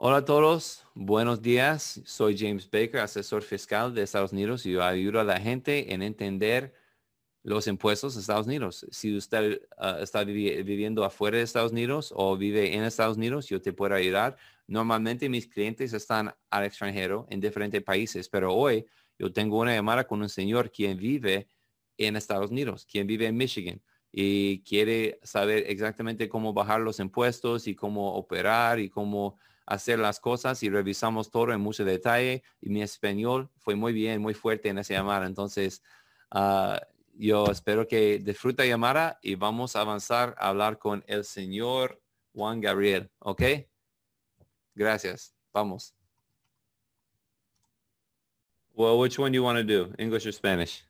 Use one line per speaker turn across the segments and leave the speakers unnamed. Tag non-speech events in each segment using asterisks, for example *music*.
Hola a todos, buenos días. Soy James Baker, asesor fiscal de Estados Unidos y yo ayudo a la gente en entender los impuestos de Estados Unidos. Si usted ah, está viviendo afuera de Estados Unidos o vive en Estados Unidos, yo te puedo ayudar. Normalmente mis clientes están al extranjero en diferentes países, pero hoy yo tengo una llamada con un señor quien vive en Estados Unidos, quien vive en Michigan y quiere saber exactamente cómo bajar los impuestos y cómo operar y cómo hacer las cosas y revisamos todo en mucho detalle y mi español fue muy bien, muy fuerte en esa llamada. Entonces, ah, yo espero que disfruta la llamada y vamos a avanzar a hablar con el señor Juan Gabriel, ¿ok? Gracias. Vamos. Well, which one do you want to do? English or Spanish?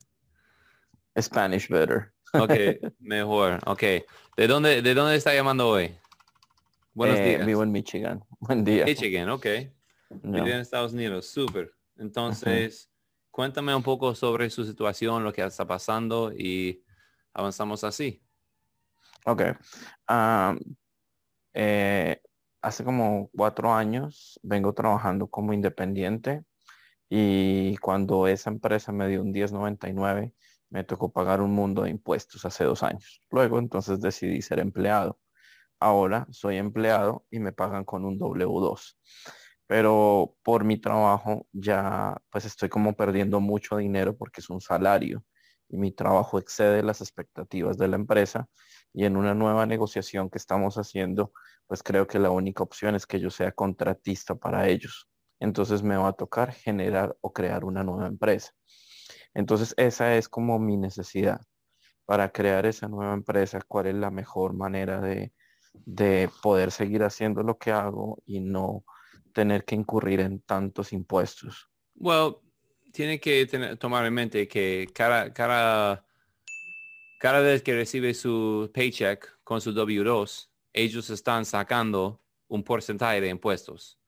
Spanish better.
ok, *laughs* mejor. Ok. ¿De dónde, ¿De dónde está llamando hoy?
Buenos eh, días. Vivo en Michigan. *laughs* Buen día.
Michigan, ok. Vivo en Estados Unidos. Súper. Entonces, cuéntame un poco sobre su situación, lo que está pasando y avanzamos así.
Ok. Eh, hace como cuatro años vengo trabajando como independiente y cuando esa empresa me dio un 1099 me tocó pagar un mundo de impuestos hace dos años. Luego entonces decidí ser empleado. Ahora soy empleado y me pagan con un W2. Pero por mi trabajo ya pues estoy como perdiendo mucho dinero porque es un salario y mi trabajo excede las expectativas de la empresa y en una nueva negociación que estamos haciendo pues creo que la única opción es que yo sea contratista para ellos. Entonces me va a tocar generar o crear una nueva empresa. Entonces esa es como mi necesidad para crear esa nueva empresa, cuál es la mejor manera de, poder seguir haciendo lo que hago y no tener que incurrir en tantos impuestos.
Well, tiene que tomar en mente que cada, cada, cada vez que recibe su paycheck con su W2, ellos están sacando un porcentaje de impuestos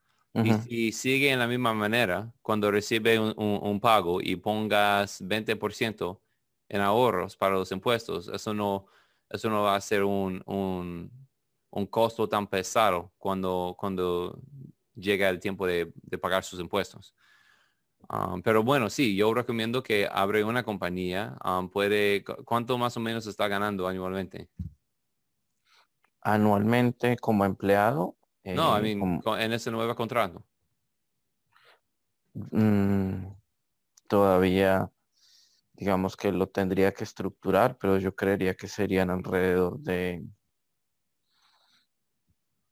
y, sigue en la misma manera cuando recibe un, pago y pongas 20% en ahorros para los impuestos, eso no, eso no va a ser un, un, costo tan pesado cuando, cuando llega el tiempo de, pagar sus impuestos. Um, pero bueno, sí, yo recomiendo que abre una compañía. Um, puede, ¿Cuánto más o menos está ganando anualmente?
Anualmente como empleado
no, I mean, en ese nuevo contrato.
Mm, todavía, digamos que lo tendría que estructurar, pero yo creería que serían alrededor de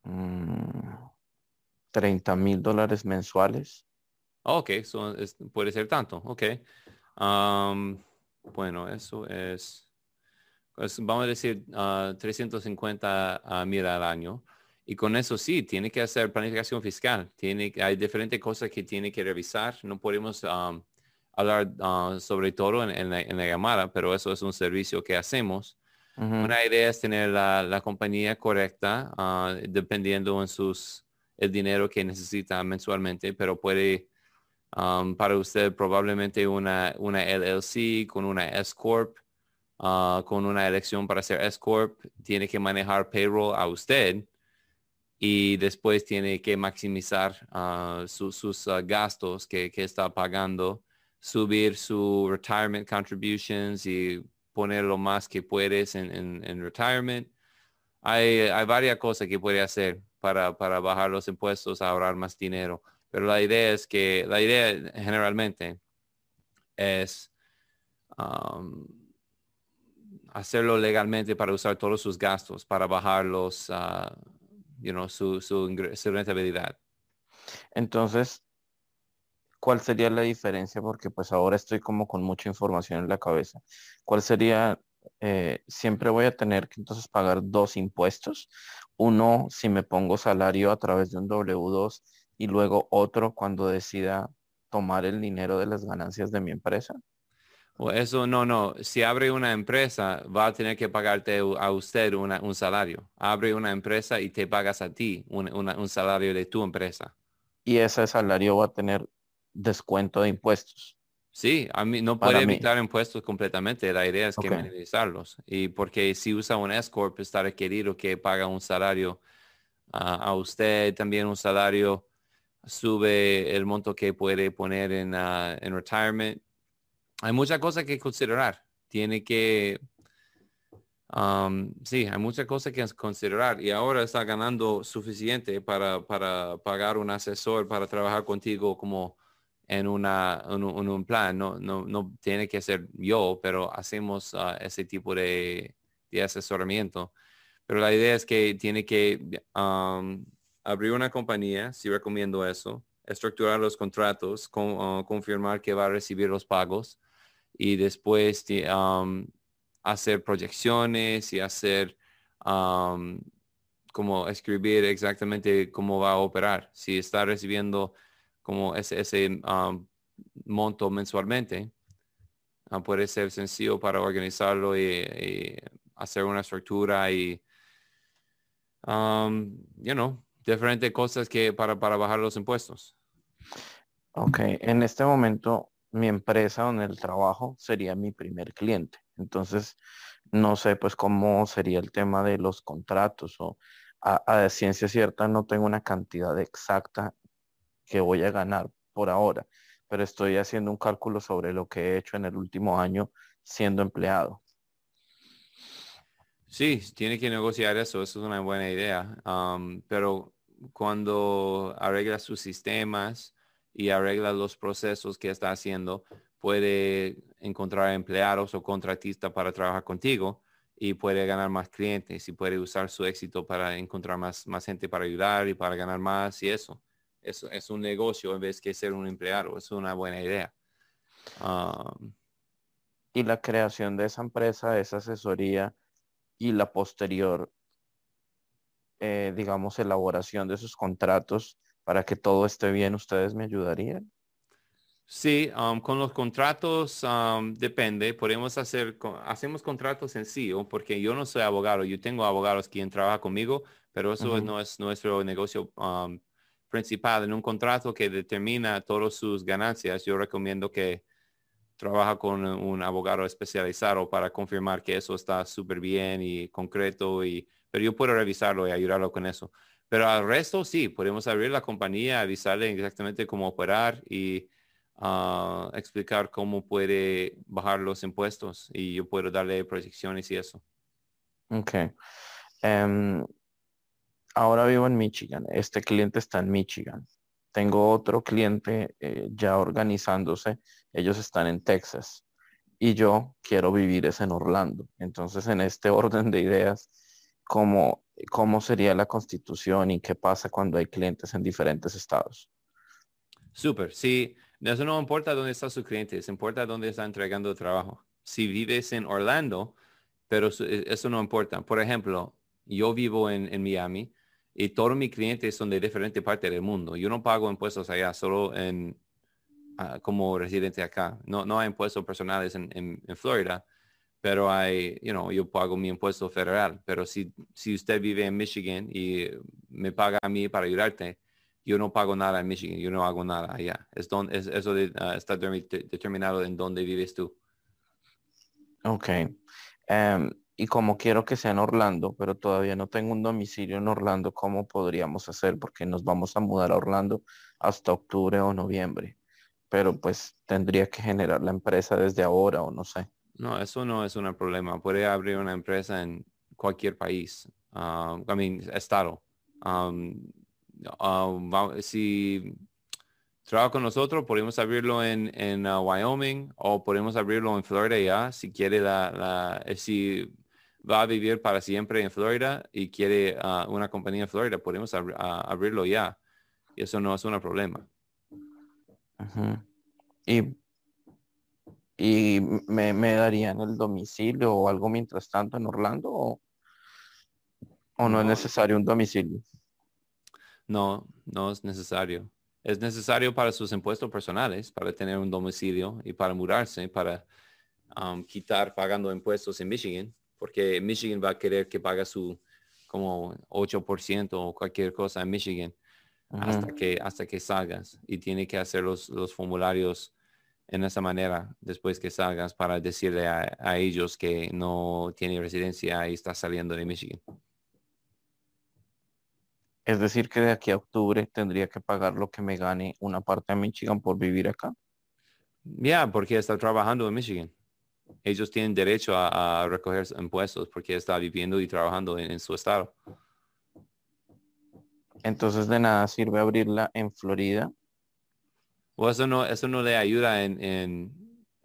30 mm, mil dólares mensuales.
Ok, puede ser tanto, ok. bueno, eso es, pues, vamos a decir, 350 uh, mil al año. Y con eso sí, tiene que hacer planificación fiscal. Tiene, hay diferentes cosas que tiene que revisar. No podemos um, hablar uh, sobre todo en, la, llamada, pero eso es un servicio que hacemos. Una idea es tener la, compañía correcta, uh, dependiendo en sus, el dinero que necesita mensualmente, pero puede um, para usted probablemente una, una LLC con una S Corp, uh, con una elección para ser S Corp, tiene que manejar payroll a usted y después tiene que maximizar ah, sus ah, gastos que, está pagando, subir su retirement contributions y poner lo más que puedes en, en, retirement. Hay, hay, varias cosas que puede hacer para, para bajar los impuestos, ahorrar más dinero. Pero la idea es que, la idea generalmente es hacerlo legalmente para usar todos sus gastos, para bajar los, ah, you know, su, su, rentabilidad.
Entonces, ¿cuál sería la diferencia? Porque pues ahora estoy como con mucha información en la cabeza. ¿Cuál sería, eh, siempre voy a tener que entonces pagar dos impuestos? Uno si me pongo salario a través de un W2 y luego otro cuando decida tomar el dinero de las ganancias de mi empresa.
O eso no, no. Si abre una empresa, va a tener que pagarte a usted un salario. Abre una empresa y te pagas a ti un, salario de tu empresa.
Y ese salario va a tener descuento de impuestos.
Sí, a mí no puede evitar impuestos completamente. La idea es que minimizarlos. Y porque si usa un S-Corp, está requerido que paga un salario a usted, también un salario sube el monto que puede poner en, ah, en retirement. Hay muchas cosas que considerar. Tiene que, um, sí, hay muchas cosas que considerar y ahora está ganando suficiente para, para pagar un asesor para trabajar contigo como en, una, un plan. No, no, no, tiene que ser yo, pero hacemos ah, ese tipo de, de, asesoramiento. Pero la idea es que tiene que um, abrir una compañía, si recomiendo eso, estructurar los contratos, ah, confirmar que va a recibir los pagos y después hacer proyecciones y hacer um, como escribir exactamente cómo va a operar. Si está recibiendo como ese, ese um, monto mensualmente, uh, puede ser sencillo para organizarlo y, hacer una estructura y, you know, diferentes cosas que para, para bajar los impuestos.
Ok, en este momento mi empresa donde el trabajo sería mi primer cliente. Entonces, no sé pues cómo sería el tema de los contratos o a, ciencia cierta no tengo una cantidad exacta que voy a ganar por ahora, pero estoy haciendo un cálculo sobre lo que he hecho en el último año siendo empleado.
Sí, tiene que negociar eso, eso es una buena idea, um, pero cuando arregla sus sistemas, y arregla los procesos que está haciendo, puede encontrar empleados o contratistas para trabajar contigo y puede ganar más clientes y puede usar su éxito para encontrar más, más gente para ayudar y para ganar más y eso. Eso es un negocio en vez que ser un empleado. Es una buena idea. Um,
y la creación de esa empresa, esa asesoría y la posterior, eh, digamos, elaboración de esos contratos para que todo esté bien, ¿ustedes me ayudarían?
Sí, um, con los contratos um, depende. Podemos hacer, hacemos contratos sencillos porque yo no soy abogado. Yo tengo abogados quien trabaja conmigo, pero eso no es nuestro negocio um, principal. En un contrato que determina todas sus ganancias, yo recomiendo que trabaja con un abogado especializado para confirmar que eso está súper bien y concreto. Y, pero yo puedo revisarlo y ayudarlo con eso. Pero al resto sí, podemos abrir la compañía, avisarle exactamente cómo operar y ah, explicar cómo puede bajar los impuestos y yo puedo darle proyecciones y eso.
Ok. Em, ahora vivo en Michigan. Este cliente está en Michigan. Tengo otro cliente eh, ya organizándose. Ellos están en Texas. Y yo quiero vivir es en Orlando. Entonces, en este *laughs* orden de ideas, como cómo sería la constitución y qué pasa cuando hay clientes en diferentes estados.
Súper, sí, eso no importa dónde está su cliente, importa dónde está entregando el trabajo. Si vives en Orlando, pero e, eso no importa. Por ejemplo, yo vivo en, Miami y todos mis clientes son de diferentes partes del mundo. Yo no pago impuestos allá, solo en, ah, como residente acá. No, no hay impuestos personales en, en Florida pero hay, you know, yo pago mi impuesto federal, pero si, si usted vive en Michigan y me paga a mí para ayudarte, yo no pago nada en Michigan, yo no hago nada allá. Es donde, es, eso ah, está determinado en dónde vives tú.
Ok. Em, y como quiero que sea en Orlando, pero todavía no tengo un domicilio en Orlando, ¿cómo podríamos hacer? Porque nos vamos a mudar a Orlando hasta octubre o noviembre. Pero pues tendría que generar la empresa desde ahora o no sé.
No, eso no es un problema. Puede abrir una empresa en cualquier país, uh, I mean, estado. Si trabaja con nosotros, podemos abrirlo en, uh, Wyoming o podemos abrirlo en Florida ya. Si quiere la, la eh, si va a vivir para siempre en Florida y quiere uh, una compañía en Florida, podemos abrirlo ya. Y eso no es un problema.
Y y me, me, darían el domicilio o algo mientras tanto en Orlando o, no, es necesario un domicilio.
No, no es necesario. Es necesario para sus impuestos personales, para tener un domicilio y para mudarse, para um, quitar pagando impuestos en Michigan, porque Michigan va a querer que pague su como 8% o cualquier cosa en Michigan hasta, que, hasta que salgas y tiene que hacer los, los formularios en esa manera después que salgas para decirle a, ellos que no tiene residencia y está saliendo de Michigan.
Es decir, que de aquí a octubre tendría que pagar lo que me gane una parte de Michigan por vivir acá.
Ya, porque está trabajando en Michigan. Ellos tienen derecho a, recoger impuestos porque está viviendo y trabajando en, su estado.
Entonces de nada sirve abrirla en Florida.
O eso no, eso no le ayuda en,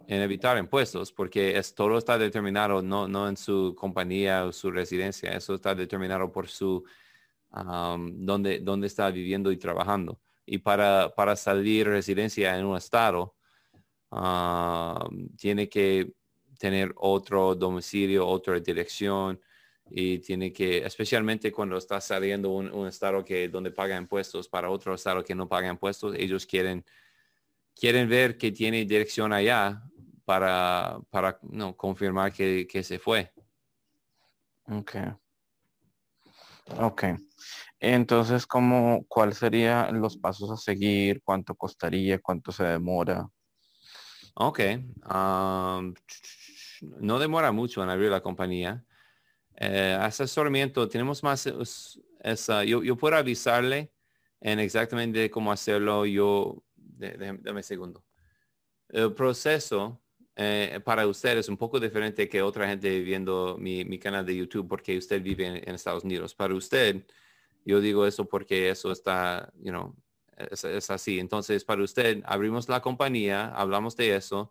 evitar impuestos porque es, todo está determinado no, no en su compañía o su residencia. Eso está determinado por su donde, donde está viviendo y trabajando. Y para, para salir residencia en un estado, tiene que tener otro domicilio, otra dirección y tiene que, especialmente cuando está saliendo un, un, estado que donde paga impuestos para otro estado que no paga impuestos, ellos quieren quieren ver que tiene dirección allá para, para no, confirmar que, que se fue.
Ok. Ok. Entonces, ¿cómo, ¿cuál serían los pasos a seguir? ¿Cuánto costaría? ¿Cuánto se demora?
Ok. No demora mucho en abrir la compañía. Eh, asesoramiento, tenemos más, esa, yo, yo, puedo avisarle en exactamente cómo hacerlo. Yo, déjame un segundo. El proceso eh, para usted es un poco diferente que otra gente viendo mi, mi canal de YouTube porque usted vive en, Estados Unidos. Para usted, yo digo eso porque eso está, you know, es, así. Entonces, para usted, abrimos la compañía, hablamos de eso,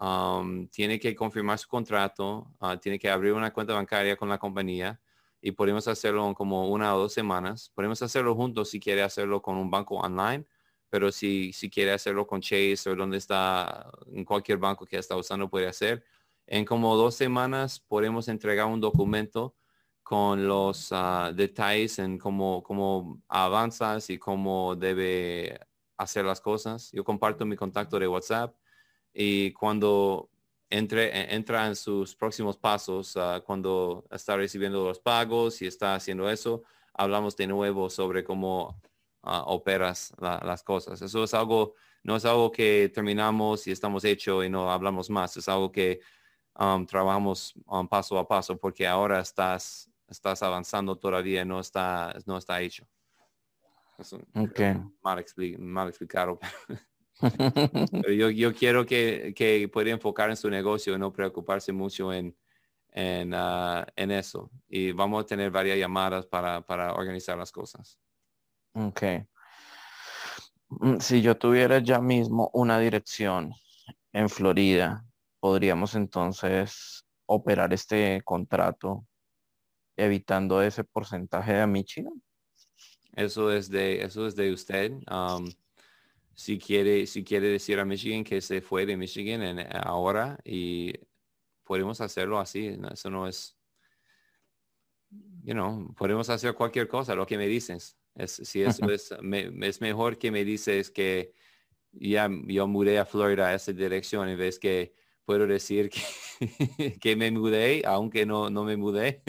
um, tiene que confirmar su contrato, uh, tiene que abrir una cuenta bancaria con la compañía y podemos hacerlo en como una o dos semanas. Podemos hacerlo juntos si quiere hacerlo con un banco online pero si, si quiere hacerlo con Chase o donde está, en cualquier banco que está usando puede hacer. En como dos semanas podemos entregar un documento con los ah, detalles en cómo, cómo avanzas y cómo debe hacer las cosas. Yo comparto mi contacto de WhatsApp y cuando entre, entra en sus próximos pasos, ah, cuando está recibiendo los pagos y está haciendo eso, hablamos de nuevo sobre cómo operas las cosas. Eso es algo, no es algo que terminamos y estamos hecho y no hablamos más. Es algo que um, trabajamos um, paso a paso porque ahora estás, estás avanzando todavía, no está, no está hecho. mal, explicado. *laughs* yo, yo quiero que, que pueda enfocar en su negocio y no preocuparse mucho en, en, uh, en eso. Y vamos a tener varias llamadas para, para organizar las cosas.
Ok. Mm, si yo tuviera ya mismo una dirección en Florida, podríamos entonces operar este contrato evitando ese porcentaje de Michigan.
Eso es de, eso es de usted. Si quiere, si quiere decir a Michigan que se fue de Michigan en, ahora y podemos hacerlo así. Eso no es, you know, podemos hacer cualquier cosa, lo que me dices. Es, si eso es, es mejor que me dices que ya yo mudé a Florida a esa dirección en vez que puedo decir que, *laughs* que me mudé, aunque no, no me mudé.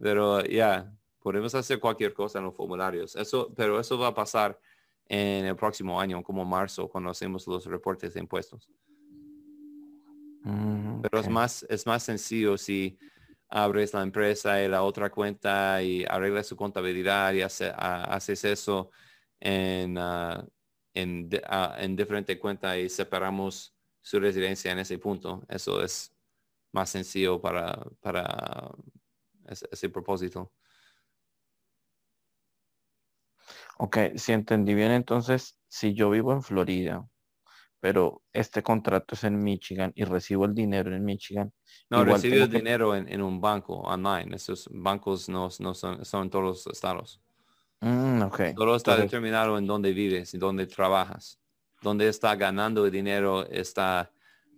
Pero ya, podemos hacer cualquier cosa en los formularios. Eso, pero eso va a pasar en el próximo año, como marzo, cuando hacemos los reportes de impuestos. Mm, pero es más, es más sencillo si abres la empresa y la otra cuenta y arreglas su contabilidad y haces eso en, uh, en, en diferente cuenta y separamos su residencia en ese punto. Eso es más sencillo para, para ese, propósito.
Ok, si entendí bien, entonces, si yo vivo en Florida, pero este contrato es en Michigan y recibo el dinero en Michigan.
No, recibo el dinero en, un banco online. Esos bancos no, no son, son todos los estados.
Mm, okay.
Todo está determinado en dónde vives y dónde trabajas. Dónde está ganando el dinero está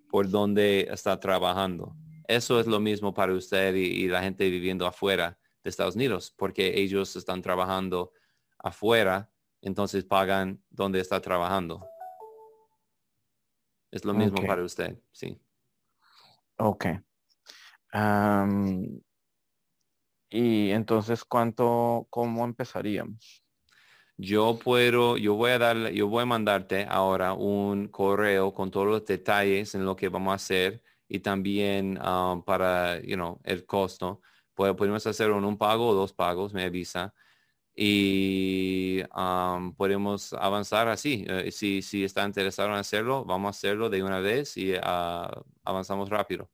por dónde está trabajando. Eso es lo mismo para usted y, y la gente viviendo afuera de Estados Unidos, porque ellos están trabajando afuera, entonces pagan donde está trabajando. Es lo mismo para usted, sí.
Ok. y entonces, ¿cuánto, cómo empezaríamos?
Yo puedo, yo voy a darle, yo voy a mandarte ahora un correo con todos los detalles en lo que vamos a hacer y también para, you know, el costo. Podemos hacer un pago o dos pagos, me avisa. Y podemos avanzar así. Eh, si, si está interesado en hacerlo, vamos a hacerlo de una vez y ah, avanzamos rápido.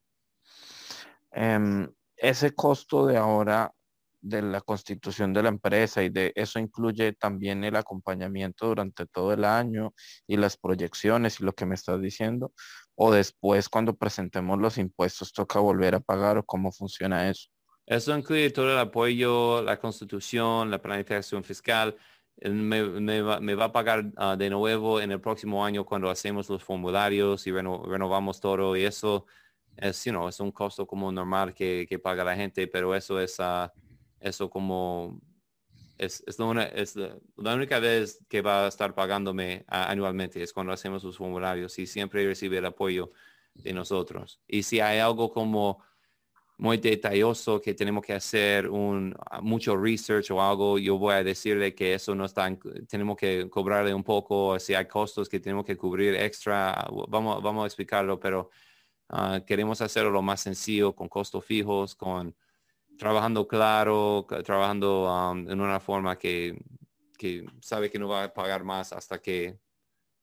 Em, ese costo de ahora de la constitución de la empresa y de eso incluye también el acompañamiento durante todo el año y las proyecciones y lo que me estás diciendo o después cuando presentemos los impuestos toca volver a pagar o cómo funciona eso.
Eso incluye todo el apoyo, la constitución, la planificación fiscal. Me, va, a pagar ah, de nuevo en el próximo año cuando hacemos los formularios y renovamos todo y eso es, you know, es un costo como normal que, paga la gente, pero eso es uh, eso como es, es, la, única vez que va a estar pagándome anualmente es cuando hacemos los formularios y siempre recibe el apoyo de nosotros. Y si hay algo como muy detalloso que tenemos que hacer un mucho research o algo, yo voy a decirle que eso no está, tenemos que cobrarle un poco, si hay costos que tenemos que cubrir extra, vamos, vamos a explicarlo, pero ah, queremos hacerlo lo más sencillo, con costos fijos, con trabajando claro, trabajando um, en una forma que, que, sabe que no va a pagar más hasta que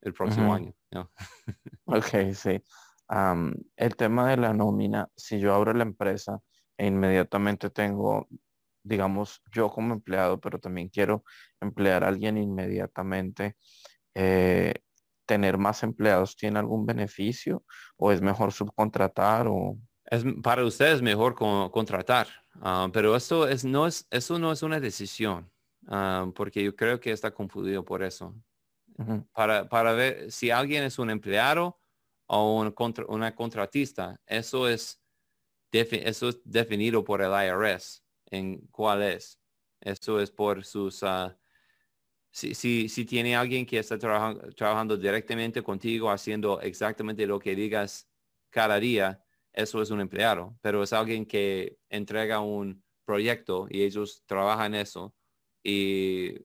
el próximo año. *laughs*
ok, sí. El tema de la nómina, si yo abro la empresa e inmediatamente tengo, digamos, yo como empleado, pero también quiero emplear a alguien inmediatamente, eh, ¿tener más empleados tiene algún beneficio o es mejor subcontratar o
es, para ustedes mejor contratar, ah, pero eso, es, no es, eso no es una decisión, ah, porque yo creo que está confundido por eso. para, para, ver si alguien es un empleado o un contra, una contratista, eso es, eso es definido por el IRS en cuál es. Eso es por sus... Uh, si, si, si, tiene alguien que está trabajando directamente contigo, haciendo exactamente lo que digas cada día, eso es un empleado, pero es alguien que entrega un proyecto y ellos trabajan eso. Y,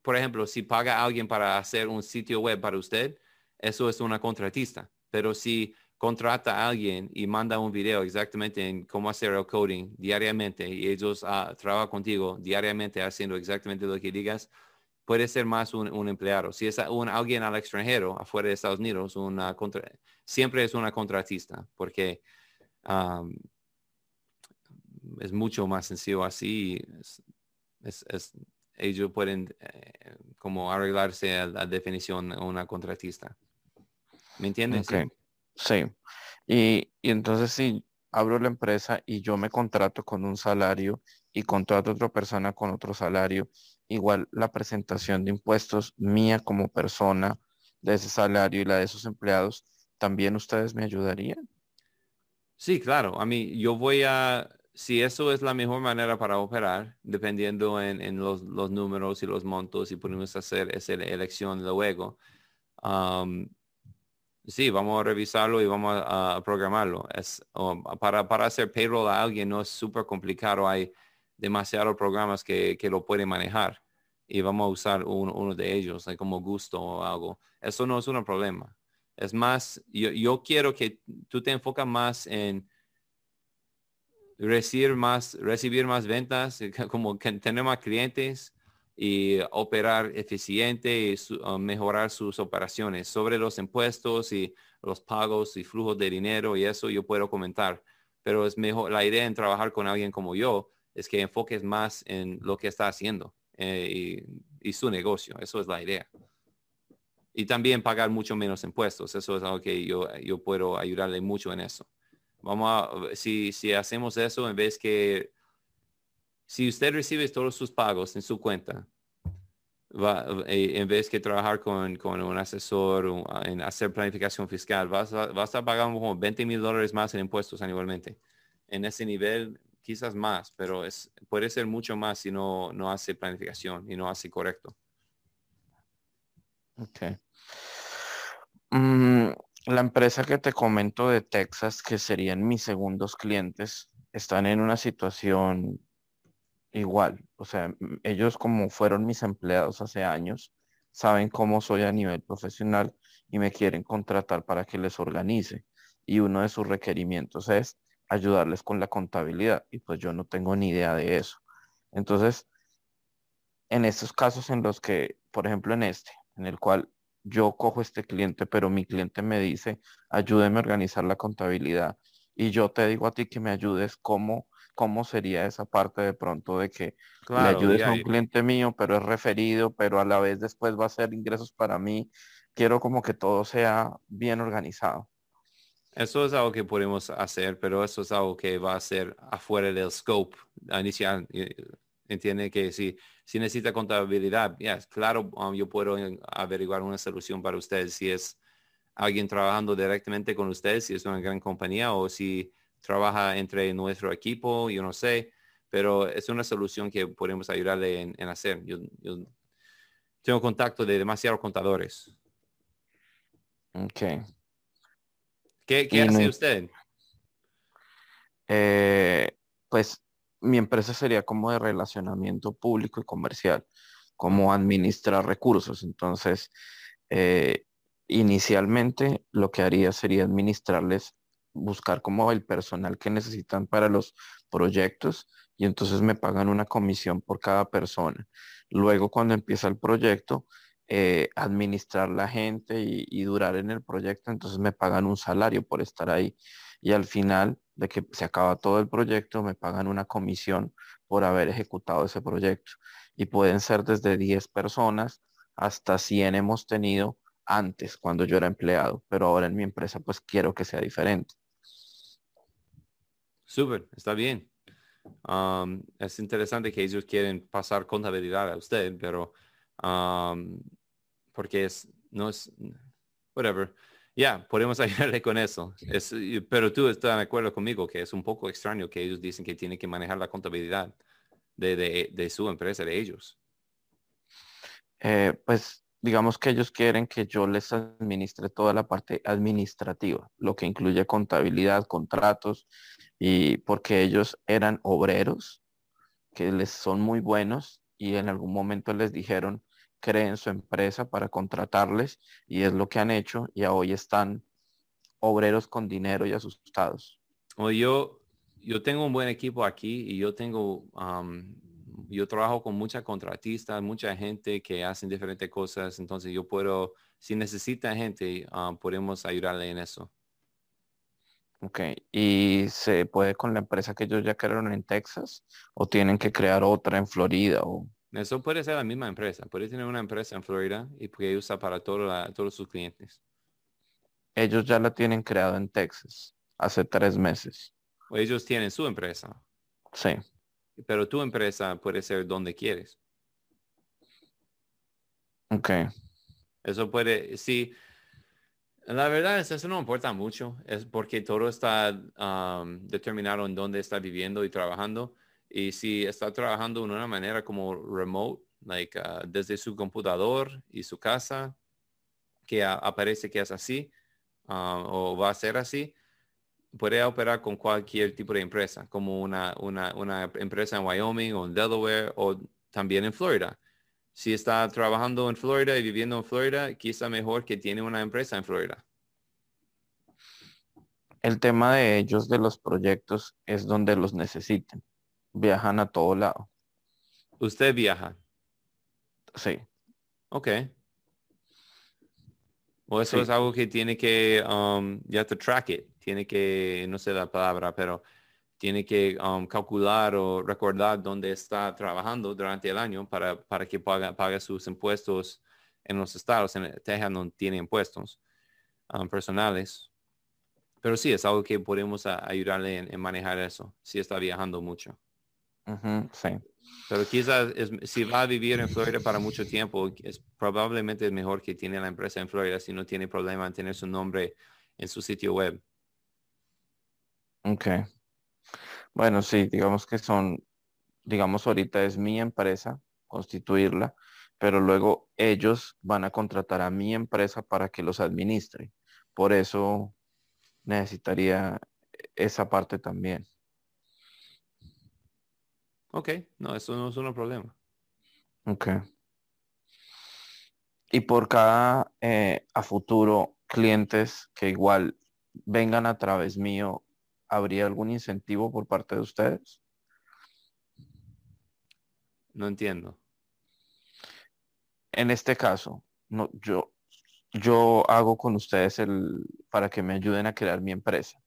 por ejemplo, si paga a alguien para hacer un sitio web para usted, eso es una contratista. Pero si contrata a alguien y manda un video exactamente en cómo hacer el coding diariamente y ellos ah, trabajan contigo diariamente haciendo exactamente lo que digas, puede ser más un, empleado. Si es un, alguien al extranjero, afuera de Estados Unidos, una contra, siempre es una contratista, porque es mucho más sencillo así. Ellos pueden eh, como arreglarse a la definición de una contratista. ¿Me entiendes?
Sí. Y, y entonces si abro la empresa y yo me contrato con un salario y contrato a otra persona con otro salario, igual la presentación de impuestos mía como persona de ese salario y la de esos empleados, ¿también ustedes me ayudarían?
Sí, claro. A mí, yo voy a, si eso es la mejor manera para operar, dependiendo en, los, números y los montos y podemos hacer esa elección luego, sí, vamos a revisarlo y vamos a, programarlo. Es, para, para hacer payroll a alguien no es súper complicado. Hay demasiados programas que, que, lo pueden manejar y vamos a usar uno de ellos como gusto o algo. Eso no es un problema. Es más, yo, yo quiero que tú te enfocas más en recibir más, recibir más ventas, *laughs* como que tener más clientes y operar eficiente y uh, mejorar sus operaciones sobre los impuestos y los pagos y flujos de dinero y eso yo puedo comentar. Pero es mejor, la idea en trabajar con alguien como yo es que enfoques más en lo que está haciendo eh, y, su negocio. Eso es la idea. Y también pagar mucho menos impuestos. Eso es algo que yo, yo puedo ayudarle mucho en eso. Vamos a, si, si hacemos eso, en vez que, si usted recibe todos sus pagos en su cuenta, va, eh, en vez que trabajar con, con un asesor en hacer planificación fiscal, vas a, vas a pagando como 20 mil dólares más en impuestos anualmente. En ese nivel, quizás más, pero es, puede ser mucho más si no, no hace planificación y no hace correcto.
Ok. Mm, la empresa que te comento de Texas, que serían mis segundos clientes, están en una situación igual. O sea, ellos como fueron mis empleados hace años, saben cómo soy a nivel profesional y me quieren contratar para que les organice. Y uno de sus requerimientos es ayudarles con la contabilidad y pues yo no tengo ni idea de eso. Entonces, en estos casos en los que, por ejemplo, en este, en el cual yo cojo este cliente, pero mi cliente me dice, ayúdeme a organizar la contabilidad y yo te digo a ti que me ayudes, ¿cómo, cómo sería esa parte de pronto de que le ayudes a un cliente mío, pero es referido, pero a la vez después va a ser ingresos para mí? Quiero como que todo sea bien organizado.
Eso es algo que podemos hacer, pero eso es algo que va a ser afuera del scope inicial. Entiende que si, si necesita contabilidad, ya, claro, um, yo puedo averiguar una solución para usted si es alguien trabajando directamente con ustedes, si es una gran compañía o si trabaja entre nuestro equipo, yo no sé, pero es una solución que podemos ayudarle en, hacer. Yo, tengo contacto de demasiados contadores.
Ok.
¿Qué, hace usted?
Eh, pues mi empresa sería como de relacionamiento público y comercial, como administrar recursos. Entonces, eh, inicialmente lo que haría sería administrarles, buscar como el personal que necesitan para los proyectos y entonces me pagan una comisión por cada persona. Luego cuando empieza el proyecto, eh, administrar la gente y, durar en el proyecto, entonces me pagan un salario por estar ahí. Y al final de que se acaba todo el proyecto, me pagan una comisión por haber ejecutado ese proyecto. Y pueden ser desde 10 personas hasta 100 hemos tenido antes cuando yo era empleado, pero ahora en mi empresa pues quiero que sea diferente.
Súper, está bien. Es interesante que ellos quieren pasar contabilidad a usted, pero um, porque es, no es, whatever. Ya, podemos *laughs* ayudarle con eso. Es, pero tú estás de acuerdo conmigo que es un poco extraño que ellos dicen que tienen que manejar la contabilidad de, de, de su empresa, de ellos.
Eh, pues digamos que ellos quieren que yo les administre toda la parte administrativa, lo que incluye contabilidad, contratos, y porque ellos eran obreros, que les son muy buenos, y en algún momento les dijeron, creen su empresa para contratarles, y es lo que han hecho, y hoy están obreros con dinero y asustados.
Yo, yo tengo un buen equipo aquí y yo tengo yo trabajo con muchas contratistas, mucha gente que hacen diferentes cosas, entonces yo puedo, si necesita gente, ah, podemos ayudarle en eso.
Ok, ¿y se puede con la empresa que ellos ya crearon en Texas o tienen que crear otra en Florida? O...
Eso puede ser la misma empresa, puede tener una empresa en Florida y puede usar para todos sus clientes.
Ellos ya la tienen creado en Texas hace tres meses.
O ellos tienen su empresa.
Sí
pero tu empresa puede ser donde quieres.
Ok.
Eso puede, sí. La verdad es eso no importa mucho, es porque todo está determinado en dónde está viviendo y trabajando. Y si está trabajando de una manera como remote, like uh, desde su computador y su casa, que aparece que es así, uh, o va a ser así, puede operar con cualquier tipo de empresa, como una, una, empresa en Wyoming o en Delaware o también en Florida. Si está trabajando en Florida y viviendo en Florida, quizá mejor que tiene una empresa en Florida.
El tema de ellos, de los proyectos, es donde los necesiten. Viajan a todo lado.
¿Usted viaja?
Sí.
Ok. O eso es algo que tiene que, um, ya to track it tiene que, no sé la palabra, pero tiene que um, calcular o recordar dónde está trabajando durante el año para, para que pague, sus impuestos en los estados. En Texas no tiene impuestos um, personales. Pero sí, es algo que podemos ayudarle en, manejar eso, si está viajando mucho.
sí.
Pero quizás si va a vivir en Florida para mucho tiempo, es probablemente es mejor que tiene la empresa en Florida si no tiene problema en tener su nombre en su sitio web.
Ok. Bueno, sí, digamos que son, digamos ahorita es mi empresa, constituirla, pero luego ellos van a contratar a mi empresa para que los administre. Por eso necesitaría esa parte también.
Ok, no, eso no es un problema.
Ok. Y por cada eh, a futuro clientes que igual vengan a través mío ¿habría algún incentivo por parte de ustedes?
No entiendo.
en este caso, no, yo, yo hago con ustedes el, para que me ayuden a crear mi empresa.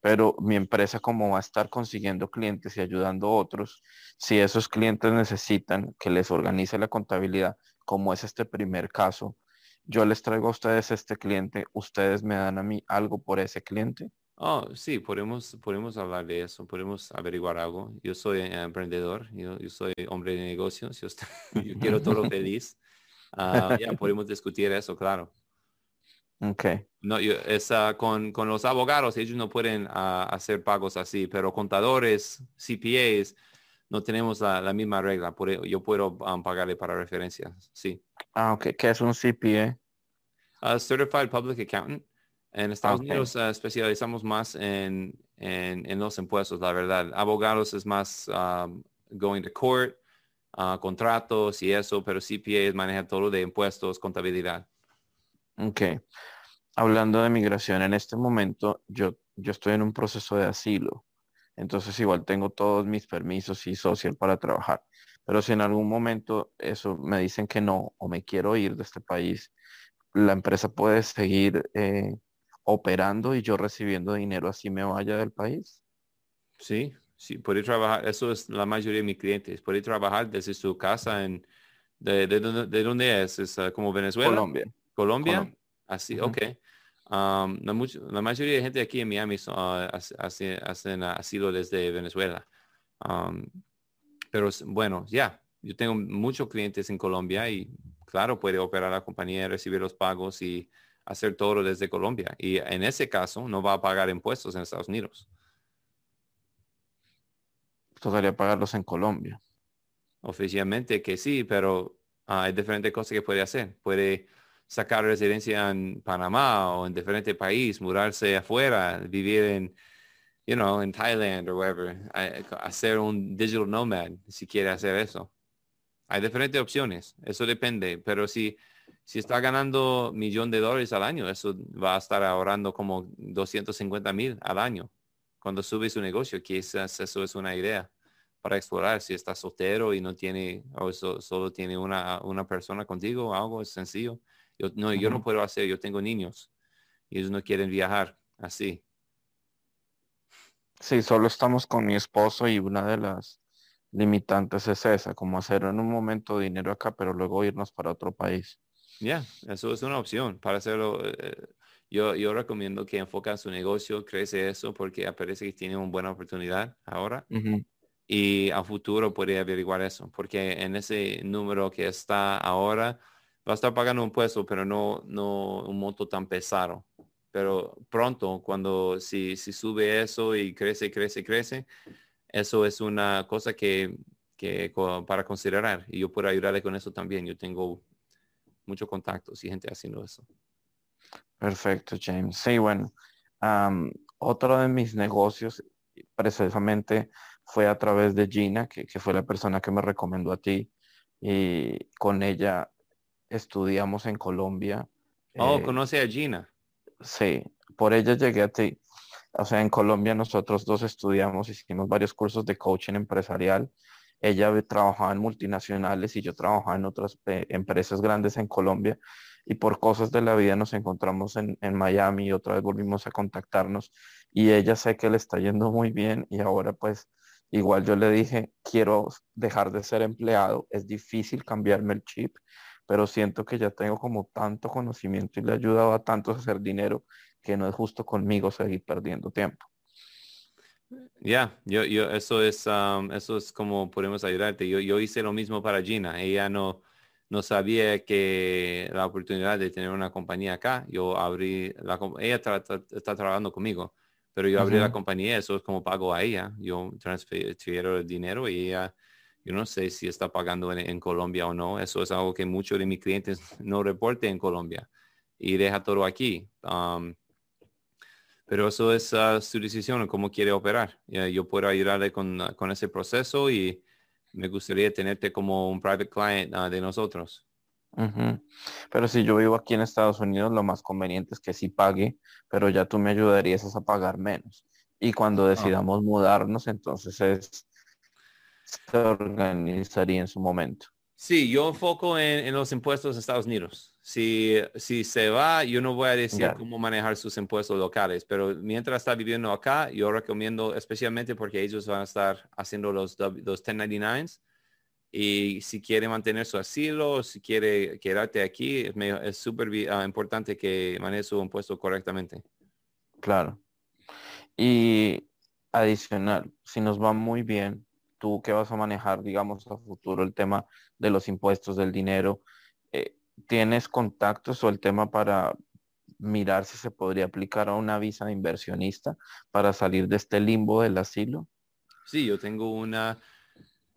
Pero mi empresa como va a estar consiguiendo clientes y ayudando a otros, si esos clientes necesitan que les organice la contabilidad, como es este primer caso, yo les traigo a ustedes este cliente, ustedes me dan a mí algo por ese cliente.
Oh, sí, podemos, podemos hablar de eso, podemos averiguar algo. Yo soy emprendedor, yo, soy hombre de negocios, *laughs* yo, yo quiero todo *laughs* feliz. Ah, ya podemos discutir eso, claro.
Ok.
No, yo, esa, con, con, los abogados, ellos no pueden ah, hacer pagos así, pero contadores, CPAs, no tenemos la, misma regla. Por, e, yo puedo um, pagarle para referencias, sí.
Ah, ok. ¿Qué es un CPA?
Uh, Certified Public Accountant. En Estados Unidos uh, especializamos más en, en, los impuestos, la verdad. Abogados es más um, going to court, uh, contratos y eso, pero CPA es manejar todo de impuestos, contabilidad.
Ok. Hablando de migración, en este momento yo, yo estoy en un proceso de asilo. Entonces igual tengo todos mis permisos y social para trabajar. Pero si en algún momento eso me dicen que no o me quiero ir de este país, la empresa puede seguir eh, operando y yo recibiendo dinero así me vaya del país.
Sí, sí, puede trabajar. Eso es la mayoría de mis clientes. Puede trabajar desde su casa en... ¿De, de, dónde es? ¿Es ah, como Venezuela?
Colombia.
Colombia. Así, ok. Um, la, mayoría de gente aquí en Miami hacen asilo desde Venezuela. Um, pero bueno, ya, yo tengo muchos clientes en Colombia y claro, puede operar la compañía, recibir los pagos y hacer todo desde Colombia. Y en ese caso no va a pagar impuestos en Estados Unidos.
Tocaría pagarlos en Colombia.
Oficialmente que sí, pero hay diferentes cosas que puede hacer. Puede sacar residencia en Panamá o en diferente país, mudarse afuera, vivir en, you know, en Thailand o wherever, hacer un digital nomad si quiere hacer eso. Hay diferentes opciones, eso depende, pero si, si está ganando millón de dólares al año, eso va a estar ahorrando como 250 mil al año. Cuando sube su negocio, quizás eso es una idea para explorar si está soltero y no tiene, o solo tiene una, una persona contigo, algo es sencillo. Yo no, yo no puedo hacer, yo tengo niños y ellos no quieren viajar así.
Sí, solo estamos con mi esposo y una de las limitantes es esa, como hacer en un momento dinero acá, pero luego irnos para otro país.
Ya, eso es una opción para hacerlo. Eh, yo, yo recomiendo que enfoque su negocio, crece eso porque parece que tiene una buena oportunidad ahora. Y a futuro puede averiguar eso, porque en ese número que está ahora, va a estar pagando un puesto, pero no, no un monto tan pesado. Pero pronto, cuando si, si sube eso y crece, crece, crece, eso es una cosa que, que para considerar. Y yo puedo ayudarle con eso también. Yo tengo muchos contactos y gente haciendo eso.
Perfecto, James. Sí, bueno, otro de mis negocios precisamente fue a través de Gina, que, que, fue la persona que me recomendó a ti. Y con ella estudiamos en Colombia.
Oh, eh, conoce a Gina.
Sí, por ella llegué a ti. O sea, en Colombia nosotros dos estudiamos, hicimos varios cursos de coaching empresarial. Ella trabajaba en multinacionales y yo trabajaba en otras eh, empresas grandes en Colombia. Y por cosas de la vida nos encontramos en, en Miami y otra vez volvimos a contactarnos. Y ella sé que le está yendo muy bien y ahora pues igual yo le dije, quiero dejar de ser empleado. Es difícil cambiarme el chip pero siento que ya tengo como tanto conocimiento y le he ayudado a tantos a hacer dinero que no es justo conmigo seguir perdiendo tiempo.
Ya, yo, yo, eso es, um, eso es como podemos ayudarte. Yo, yo hice lo mismo para Gina. Ella no, no sabía que la oportunidad de tener una compañía acá. Yo abrí la, ella está trabajando conmigo, pero yo abrí la compañía. Eso es como pago a ella. Yo transfiero el dinero y ella yo no sé si está pagando en, Colombia o no. Eso es algo que muchos de mis clientes *laughs* no reporten en Colombia y deja todo aquí. Um, pero eso es uh, su decisión, cómo quiere operar. yo puedo ayudarle con, ese proceso y me gustaría tenerte como un private client uh, de nosotros.
Pero si yo vivo aquí en Estados Unidos, lo más conveniente es que sí pague, pero ya tú me ayudarías a pagar menos. Y cuando ah. decidamos mudarnos, entonces es se organizaría en su momento.
Sí, yo enfoco en, los impuestos de Estados Unidos. Si, si se va, yo no voy a decir cómo manejar sus impuestos locales, pero mientras está viviendo acá, yo recomiendo especialmente porque ellos van a estar haciendo los, los 1099s y si quiere mantener su asilo, si quiere quedarte aquí, es súper ah, importante que maneje su impuesto correctamente.
Claro. Y adicional, si nos va muy bien, tú que vas a manejar, digamos, a futuro el tema de los impuestos, del dinero, eh, ¿tienes contactos o el tema para mirar si se podría aplicar a una visa de inversionista para salir de este limbo del asilo?
Sí, yo tengo una,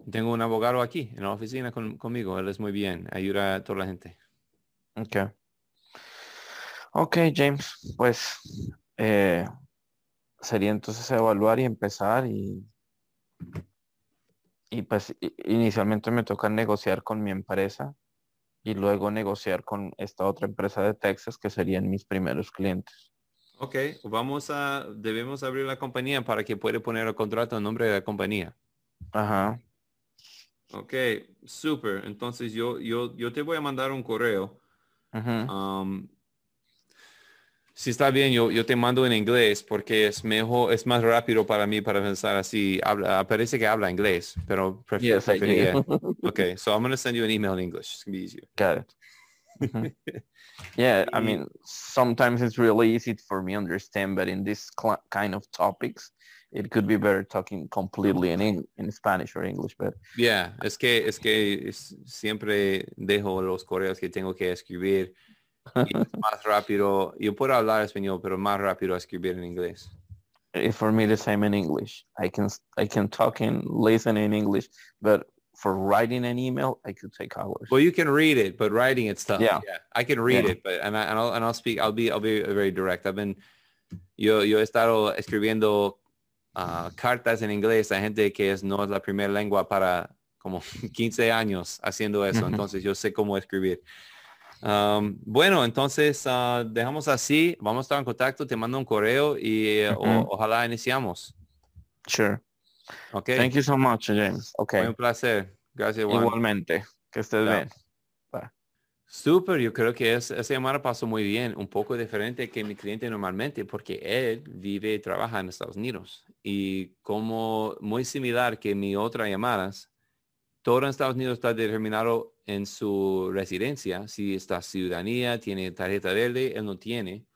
tengo un abogado aquí en la oficina conmigo. Él es muy bien, ayuda a toda la gente.
Ok. Ok, James, pues eh, sería entonces evaluar y empezar y y pues inicialmente me toca negociar con mi empresa y luego negociar con esta otra empresa de Texas que serían mis primeros clientes.
Ok, vamos a, debemos abrir la compañía para que pueda poner el contrato en nombre de la compañía.
Ajá.
Ok, súper. Entonces yo, yo, yo te voy a mandar un correo. Um, si está bien, yo, yo te mando en inglés porque es mejor, es más rápido para mí para pensar así. Habla, parece que habla inglés, pero prefiero.
Yes, *laughs*
okay, so I'm going to send you an email in English. It's going to be easier.
Got it. *laughs* *laughs* yeah, I mean, sometimes it's really easy for me understand, but in this kind of topics, it could be better talking completely in in Spanish or English, but
yeah, es que es que siempre dejo los correos que tengo que escribir *laughs* más rápido. Yo puedo hablar español, pero más rápido escribir en inglés.
For me, the same in English. I can I can talk and listen in English, but for writing an email, I could take hours.
Well, you can read it, but writing it's tough. Yeah, I can read it, but and, I, and I'll and I'll speak. I'll be I'll be very direct. I've been yo yo he estado escribiendo uh, cartas en inglés a gente que es no es la primera lengua para como *laughs* 15 años haciendo eso. Entonces yo sé cómo escribir bueno, entonces uh, dejamos así. Vamos a estar en contacto. Te mando un correo y uh, o, ojalá iniciamos.
Sure. Okay. Thank you so much, James. Okay.
un placer. Gracias.
Igualmente. Que estés bien.
Súper, yo creo que esa llamada pasó muy bien, un poco diferente que mi cliente normalmente, porque él vive y trabaja en Estados Unidos. Y como muy similar que mi otra llamadas, todo en Estados Unidos está determinado en su residencia. Si está ciudadanía, tiene tarjeta verde, él no tiene.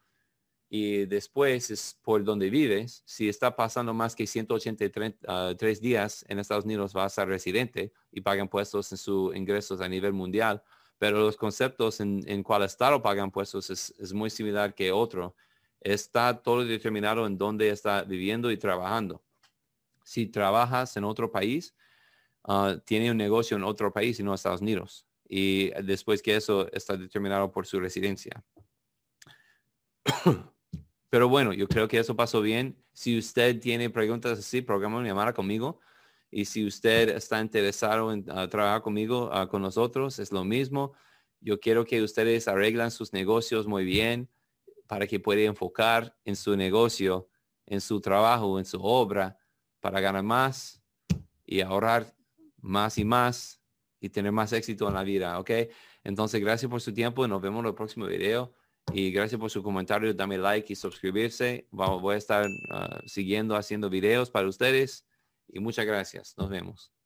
Y después es por donde vives. Si está pasando más que 183 ah, días en Estados Unidos, va a ser residente y paga impuestos en sus ingresos a nivel mundial. Pero los conceptos en, en cuál estado pagan impuestos es, es muy similar que otro. Está todo determinado en dónde está viviendo y trabajando. Si trabajas en otro país, Ah, tiene un negocio en otro país y no Estados Unidos. Y después que eso está determinado por su residencia. *coughs* Pero bueno, yo creo que eso pasó bien. Si usted tiene preguntas así, programa una llamada conmigo. Y si usted está interesado en ah, trabajar conmigo, ah, con nosotros, es lo mismo. Yo quiero que ustedes arreglan sus negocios muy bien para que puedan enfocar en su negocio, en su trabajo, en su obra, para ganar más y ahorrar más y más y tener más éxito en la vida, ¿ok? Entonces, gracias por su tiempo. Nos vemos en el próximo video. Y gracias por su comentario. Dame like y suscribirse. Voy a estar ah, siguiendo haciendo videos para ustedes. Y muchas gracias. Nos vemos.